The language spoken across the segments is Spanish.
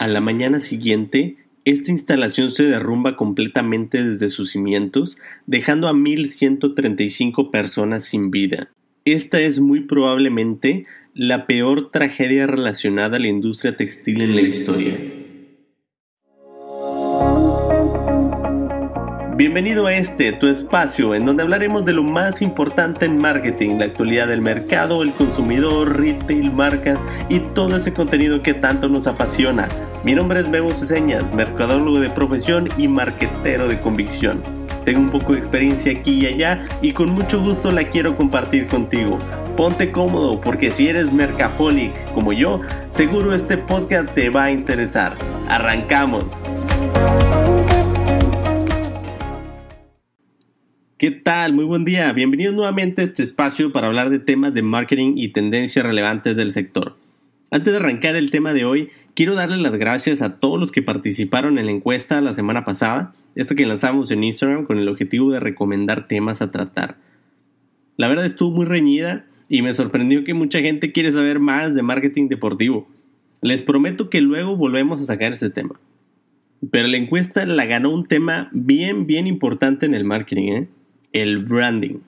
A la mañana siguiente, esta instalación se derrumba completamente desde sus cimientos, dejando a 1.135 personas sin vida. Esta es muy probablemente la peor tragedia relacionada a la industria textil en la historia. Bienvenido a este, tu espacio, en donde hablaremos de lo más importante en marketing, la actualidad del mercado, el consumidor, retail, marcas y todo ese contenido que tanto nos apasiona. Mi nombre es Bebo Ceseñas, mercadólogo de profesión y marquetero de convicción. Tengo un poco de experiencia aquí y allá y con mucho gusto la quiero compartir contigo. Ponte cómodo porque si eres mercaholic como yo, seguro este podcast te va a interesar. ¡Arrancamos! ¿Qué tal? Muy buen día. Bienvenidos nuevamente a este espacio para hablar de temas de marketing y tendencias relevantes del sector. Antes de arrancar el tema de hoy, quiero darle las gracias a todos los que participaron en la encuesta la semana pasada, esta que lanzamos en Instagram con el objetivo de recomendar temas a tratar. La verdad estuvo muy reñida y me sorprendió que mucha gente quiere saber más de marketing deportivo. Les prometo que luego volvemos a sacar ese tema. Pero la encuesta la ganó un tema bien, bien importante en el marketing, ¿eh? El branding.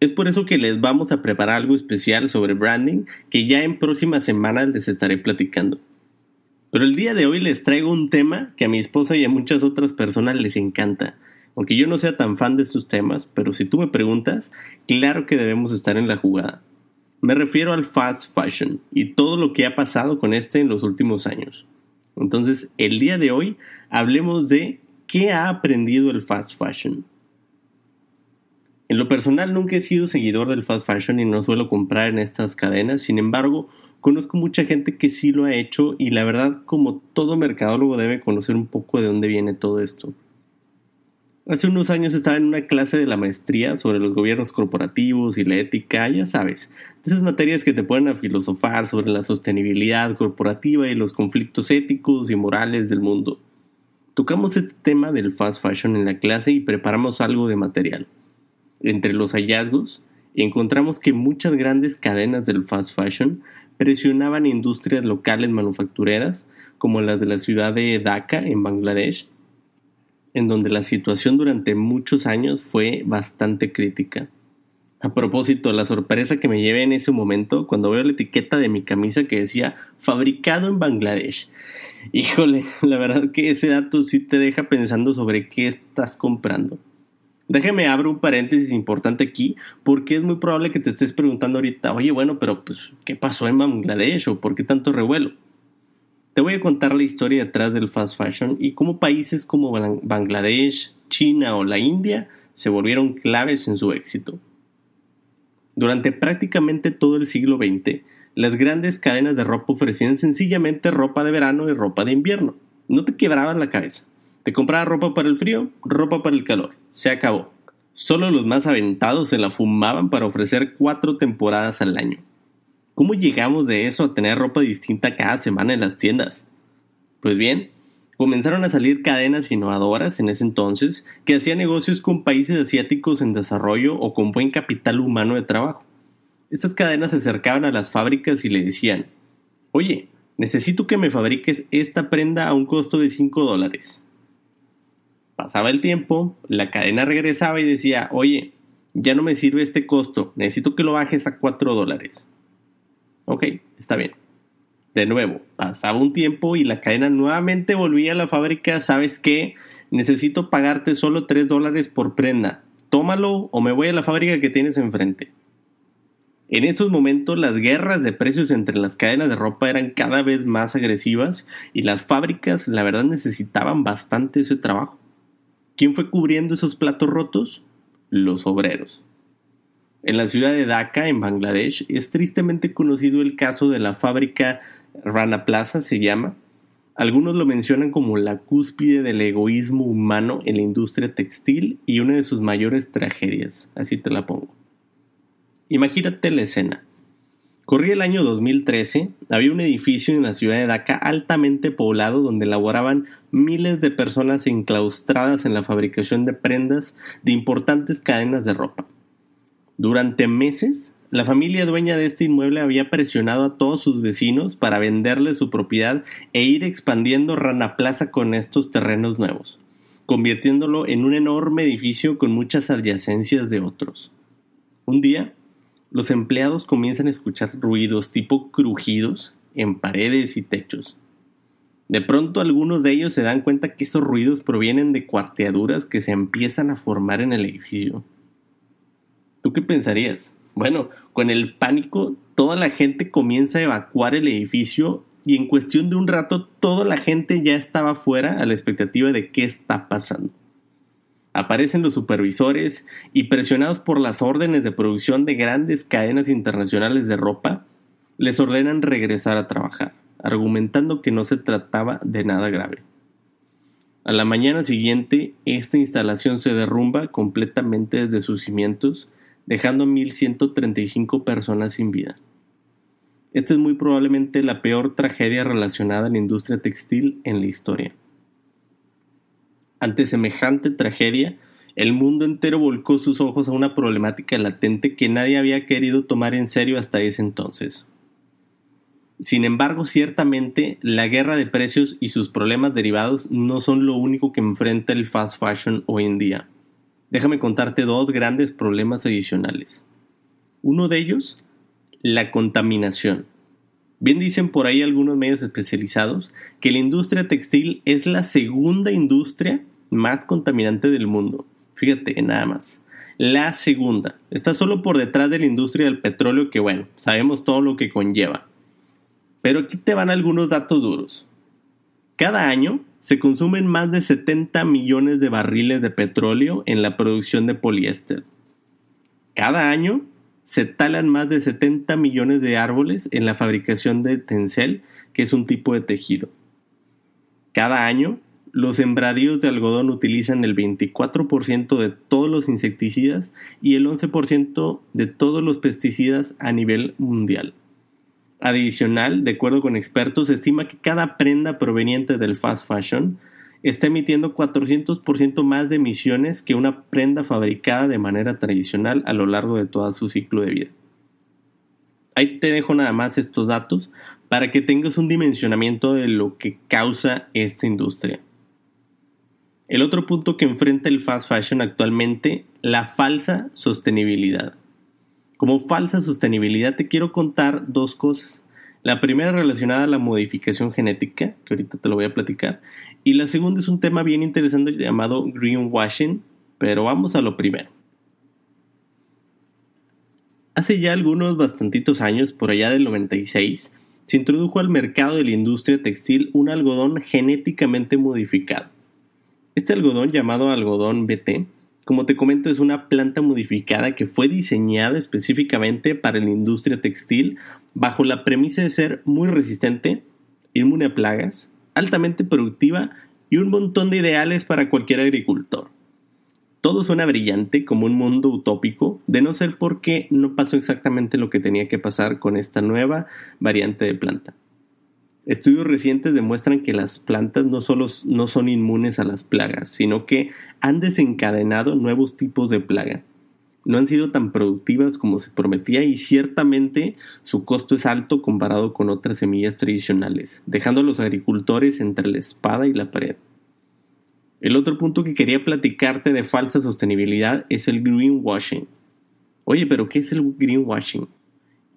Es por eso que les vamos a preparar algo especial sobre branding que ya en próximas semanas les estaré platicando. Pero el día de hoy les traigo un tema que a mi esposa y a muchas otras personas les encanta. Aunque yo no sea tan fan de sus temas, pero si tú me preguntas, claro que debemos estar en la jugada. Me refiero al fast fashion y todo lo que ha pasado con este en los últimos años. Entonces, el día de hoy hablemos de qué ha aprendido el fast fashion. Personal nunca he sido seguidor del fast fashion y no suelo comprar en estas cadenas, sin embargo, conozco mucha gente que sí lo ha hecho y la verdad como todo mercadólogo debe conocer un poco de dónde viene todo esto. Hace unos años estaba en una clase de la maestría sobre los gobiernos corporativos y la ética, ya sabes, esas materias que te ponen a filosofar sobre la sostenibilidad corporativa y los conflictos éticos y morales del mundo. Tocamos este tema del fast fashion en la clase y preparamos algo de material. Entre los hallazgos, encontramos que muchas grandes cadenas del fast fashion presionaban industrias locales manufactureras, como las de la ciudad de Dhaka, en Bangladesh, en donde la situación durante muchos años fue bastante crítica. A propósito, la sorpresa que me llevé en ese momento cuando veo la etiqueta de mi camisa que decía fabricado en Bangladesh. Híjole, la verdad que ese dato sí te deja pensando sobre qué estás comprando. Déjeme abro un paréntesis importante aquí, porque es muy probable que te estés preguntando ahorita, oye, bueno, pero pues, ¿qué pasó en Bangladesh o por qué tanto revuelo? Te voy a contar la historia detrás del fast fashion y cómo países como Bangladesh, China o la India se volvieron claves en su éxito. Durante prácticamente todo el siglo XX, las grandes cadenas de ropa ofrecían sencillamente ropa de verano y ropa de invierno. No te quebrabas la cabeza. Te compraba ropa para el frío, ropa para el calor. Se acabó. Solo los más aventados se la fumaban para ofrecer cuatro temporadas al año. ¿Cómo llegamos de eso a tener ropa distinta cada semana en las tiendas? Pues bien, comenzaron a salir cadenas innovadoras en ese entonces que hacían negocios con países asiáticos en desarrollo o con buen capital humano de trabajo. Estas cadenas se acercaban a las fábricas y le decían, oye, necesito que me fabriques esta prenda a un costo de 5 dólares. Pasaba el tiempo, la cadena regresaba y decía, oye, ya no me sirve este costo, necesito que lo bajes a 4 dólares. Ok, está bien. De nuevo, pasaba un tiempo y la cadena nuevamente volvía a la fábrica, ¿sabes qué? Necesito pagarte solo 3 dólares por prenda. Tómalo o me voy a la fábrica que tienes enfrente. En esos momentos las guerras de precios entre las cadenas de ropa eran cada vez más agresivas y las fábricas la verdad necesitaban bastante ese trabajo. ¿Quién fue cubriendo esos platos rotos? Los obreros. En la ciudad de Dhaka, en Bangladesh, es tristemente conocido el caso de la fábrica Rana Plaza, se llama. Algunos lo mencionan como la cúspide del egoísmo humano en la industria textil y una de sus mayores tragedias, así te la pongo. Imagínate la escena. Corría el año 2013, había un edificio en la ciudad de Dhaka altamente poblado donde laboraban miles de personas enclaustradas en la fabricación de prendas de importantes cadenas de ropa. Durante meses la familia dueña de este inmueble había presionado a todos sus vecinos para venderle su propiedad e ir expandiendo Rana Plaza con estos terrenos nuevos, convirtiéndolo en un enorme edificio con muchas adyacencias de otros. Un día, los empleados comienzan a escuchar ruidos tipo crujidos en paredes y techos. De pronto algunos de ellos se dan cuenta que esos ruidos provienen de cuarteaduras que se empiezan a formar en el edificio. ¿Tú qué pensarías? Bueno, con el pánico toda la gente comienza a evacuar el edificio y en cuestión de un rato toda la gente ya estaba fuera a la expectativa de qué está pasando. Aparecen los supervisores y presionados por las órdenes de producción de grandes cadenas internacionales de ropa, les ordenan regresar a trabajar, argumentando que no se trataba de nada grave. A la mañana siguiente, esta instalación se derrumba completamente desde sus cimientos, dejando a 1.135 personas sin vida. Esta es muy probablemente la peor tragedia relacionada a la industria textil en la historia. Ante semejante tragedia, el mundo entero volcó sus ojos a una problemática latente que nadie había querido tomar en serio hasta ese entonces. Sin embargo, ciertamente, la guerra de precios y sus problemas derivados no son lo único que enfrenta el fast fashion hoy en día. Déjame contarte dos grandes problemas adicionales. Uno de ellos, la contaminación. Bien dicen por ahí algunos medios especializados que la industria textil es la segunda industria más contaminante del mundo. Fíjate, nada más. La segunda. Está solo por detrás de la industria del petróleo que, bueno, sabemos todo lo que conlleva. Pero aquí te van algunos datos duros. Cada año se consumen más de 70 millones de barriles de petróleo en la producción de poliéster. Cada año se talan más de 70 millones de árboles en la fabricación de tencel, que es un tipo de tejido. Cada año, los sembradíos de algodón utilizan el 24% de todos los insecticidas y el 11% de todos los pesticidas a nivel mundial. Adicional, de acuerdo con expertos, se estima que cada prenda proveniente del fast fashion está emitiendo 400% más de emisiones que una prenda fabricada de manera tradicional a lo largo de todo su ciclo de vida. Ahí te dejo nada más estos datos para que tengas un dimensionamiento de lo que causa esta industria. El otro punto que enfrenta el fast fashion actualmente, la falsa sostenibilidad. Como falsa sostenibilidad te quiero contar dos cosas. La primera relacionada a la modificación genética, que ahorita te lo voy a platicar, y la segunda es un tema bien interesante llamado greenwashing, pero vamos a lo primero. Hace ya algunos bastantitos años, por allá del 96, se introdujo al mercado de la industria textil un algodón genéticamente modificado. Este algodón llamado algodón BT, como te comento, es una planta modificada que fue diseñada específicamente para la industria textil bajo la premisa de ser muy resistente, inmune a plagas, altamente productiva y un montón de ideales para cualquier agricultor. Todo suena brillante como un mundo utópico, de no ser porque no pasó exactamente lo que tenía que pasar con esta nueva variante de planta. Estudios recientes demuestran que las plantas no solo no son inmunes a las plagas, sino que han desencadenado nuevos tipos de plaga, no han sido tan productivas como se prometía y ciertamente su costo es alto comparado con otras semillas tradicionales, dejando a los agricultores entre la espada y la pared. El otro punto que quería platicarte de falsa sostenibilidad es el greenwashing. Oye, pero ¿qué es el greenwashing?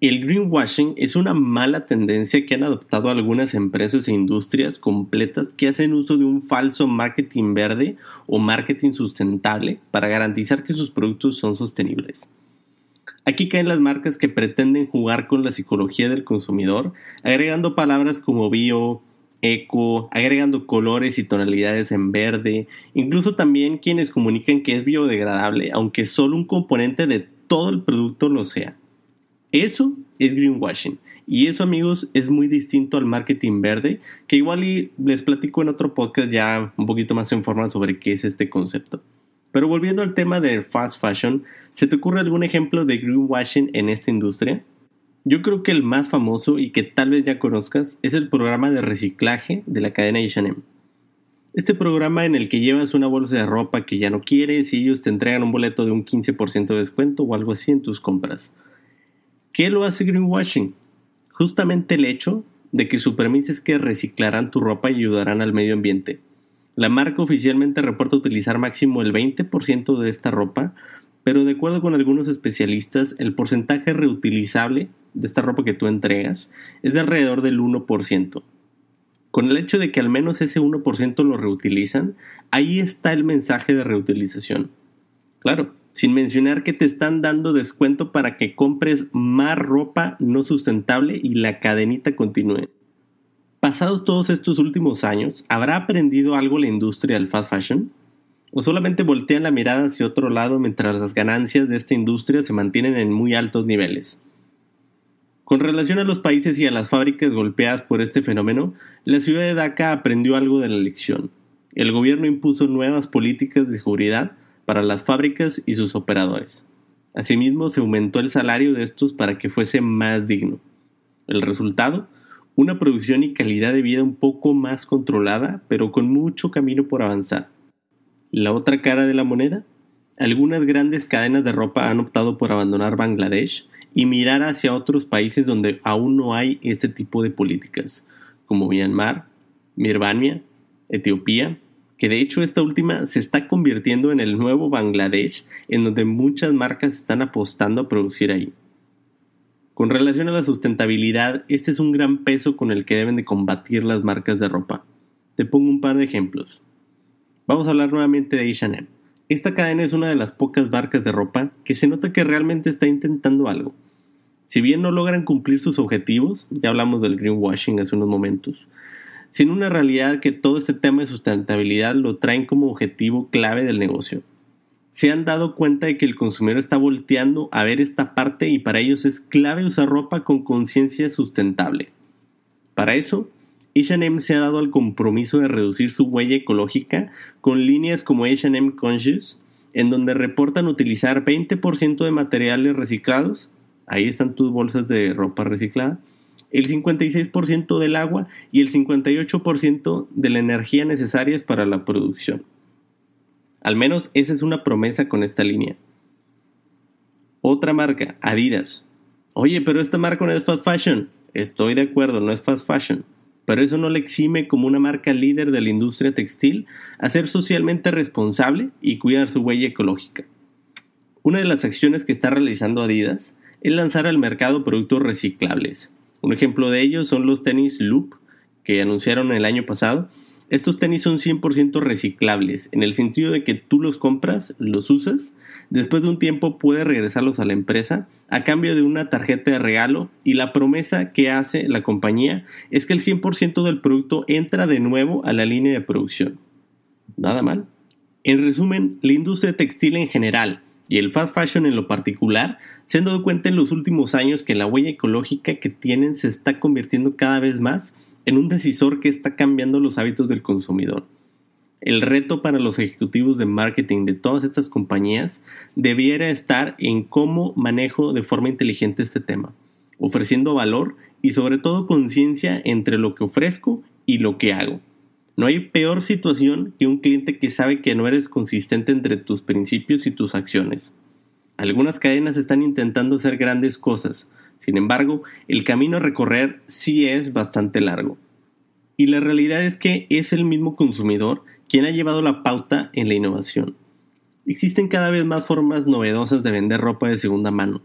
El greenwashing es una mala tendencia que han adoptado algunas empresas e industrias completas que hacen uso de un falso marketing verde o marketing sustentable para garantizar que sus productos son sostenibles. Aquí caen las marcas que pretenden jugar con la psicología del consumidor, agregando palabras como bio, eco, agregando colores y tonalidades en verde, incluso también quienes comunican que es biodegradable, aunque solo un componente de todo el producto lo sea. Eso es greenwashing. Y eso, amigos, es muy distinto al marketing verde, que igual les platico en otro podcast ya un poquito más en forma sobre qué es este concepto. Pero volviendo al tema del fast fashion, ¿se te ocurre algún ejemplo de greenwashing en esta industria? Yo creo que el más famoso y que tal vez ya conozcas es el programa de reciclaje de la cadena H&M. Este programa en el que llevas una bolsa de ropa que ya no quieres y ellos te entregan un boleto de un 15% de descuento o algo así en tus compras. ¿Qué lo hace greenwashing? Justamente el hecho de que su premisa es que reciclarán tu ropa y ayudarán al medio ambiente. La marca oficialmente reporta utilizar máximo el 20% de esta ropa, pero de acuerdo con algunos especialistas, el porcentaje reutilizable de esta ropa que tú entregas es de alrededor del 1%. Con el hecho de que al menos ese 1% lo reutilizan, ahí está el mensaje de reutilización. Claro, sin mencionar que te están dando descuento para que compres más ropa no sustentable y la cadenita continúe. Pasados todos estos últimos años, ¿habrá aprendido algo la industria del fast fashion? ¿O solamente voltean la mirada hacia otro lado mientras las ganancias de esta industria se mantienen en muy altos niveles? Con relación a los países y a las fábricas golpeadas por este fenómeno, la ciudad de Dhaka aprendió algo de la lección. El gobierno impuso nuevas políticas de seguridad para las fábricas y sus operadores. Asimismo, se aumentó el salario de estos para que fuese más digno. El resultado, una producción y calidad de vida un poco más controlada, pero con mucho camino por avanzar. La otra cara de la moneda, algunas grandes cadenas de ropa han optado por abandonar Bangladesh y mirar hacia otros países donde aún no hay este tipo de políticas, como Myanmar, Birmania, Etiopía que de hecho esta última se está convirtiendo en el nuevo Bangladesh, en donde muchas marcas están apostando a producir ahí. Con relación a la sustentabilidad, este es un gran peso con el que deben de combatir las marcas de ropa. Te pongo un par de ejemplos. Vamos a hablar nuevamente de H&M. Esta cadena es una de las pocas marcas de ropa que se nota que realmente está intentando algo. Si bien no logran cumplir sus objetivos, ya hablamos del greenwashing hace unos momentos, sin una realidad que todo este tema de sustentabilidad lo traen como objetivo clave del negocio. Se han dado cuenta de que el consumidor está volteando a ver esta parte y para ellos es clave usar ropa con conciencia sustentable. Para eso, H&M se ha dado al compromiso de reducir su huella ecológica con líneas como H&M Conscious, en donde reportan utilizar 20% de materiales reciclados, ahí están tus bolsas de ropa reciclada, el 56% del agua y el 58% de la energía necesarias para la producción. Al menos esa es una promesa con esta línea. Otra marca, Adidas. Oye, pero esta marca no es fast fashion. Estoy de acuerdo, no es fast fashion. Pero eso no le exime como una marca líder de la industria textil a ser socialmente responsable y cuidar su huella ecológica. Una de las acciones que está realizando Adidas es lanzar al mercado productos reciclables, un ejemplo de ello son los tenis Loop que anunciaron el año pasado. Estos tenis son 100% reciclables, en el sentido de que tú los compras, los usas, después de un tiempo puedes regresarlos a la empresa a cambio de una tarjeta de regalo y la promesa que hace la compañía es que el 100% del producto entra de nuevo a la línea de producción. Nada mal. En resumen, la industria textil en general y el fast fashion en lo particular se han dado cuenta en los últimos años que la huella ecológica que tienen se está convirtiendo cada vez más en un decisor que está cambiando los hábitos del consumidor. El reto para los ejecutivos de marketing de todas estas compañías debiera estar en cómo manejo de forma inteligente este tema, ofreciendo valor y sobre todo conciencia entre lo que ofrezco y lo que hago. No hay peor situación que un cliente que sabe que no eres consistente entre tus principios y tus acciones. Algunas cadenas están intentando hacer grandes cosas, sin embargo, el camino a recorrer sí es bastante largo. Y la realidad es que es el mismo consumidor quien ha llevado la pauta en la innovación. Existen cada vez más formas novedosas de vender ropa de segunda mano,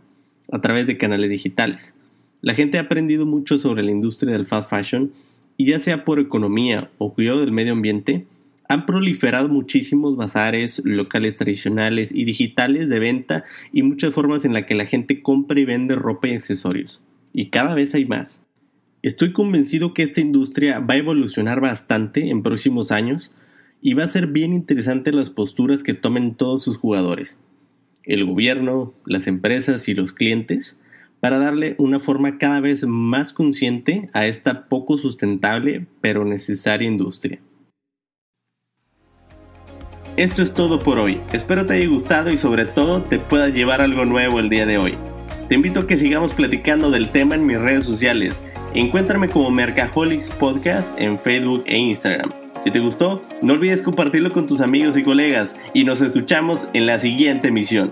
a través de canales digitales. La gente ha aprendido mucho sobre la industria del fast fashion y ya sea por economía o cuidado del medio ambiente, han proliferado muchísimos bazares, locales tradicionales y digitales de venta y muchas formas en las que la gente compra y vende ropa y accesorios. Y cada vez hay más. Estoy convencido que esta industria va a evolucionar bastante en próximos años y va a ser bien interesante las posturas que tomen todos sus jugadores, el gobierno, las empresas y los clientes, para darle una forma cada vez más consciente a esta poco sustentable pero necesaria industria. Esto es todo por hoy. Espero te haya gustado y sobre todo te pueda llevar algo nuevo el día de hoy. Te invito a que sigamos platicando del tema en mis redes sociales. Encuéntrame como Mercaholics Podcast en Facebook e Instagram. Si te gustó, no olvides compartirlo con tus amigos y colegas y nos escuchamos en la siguiente emisión.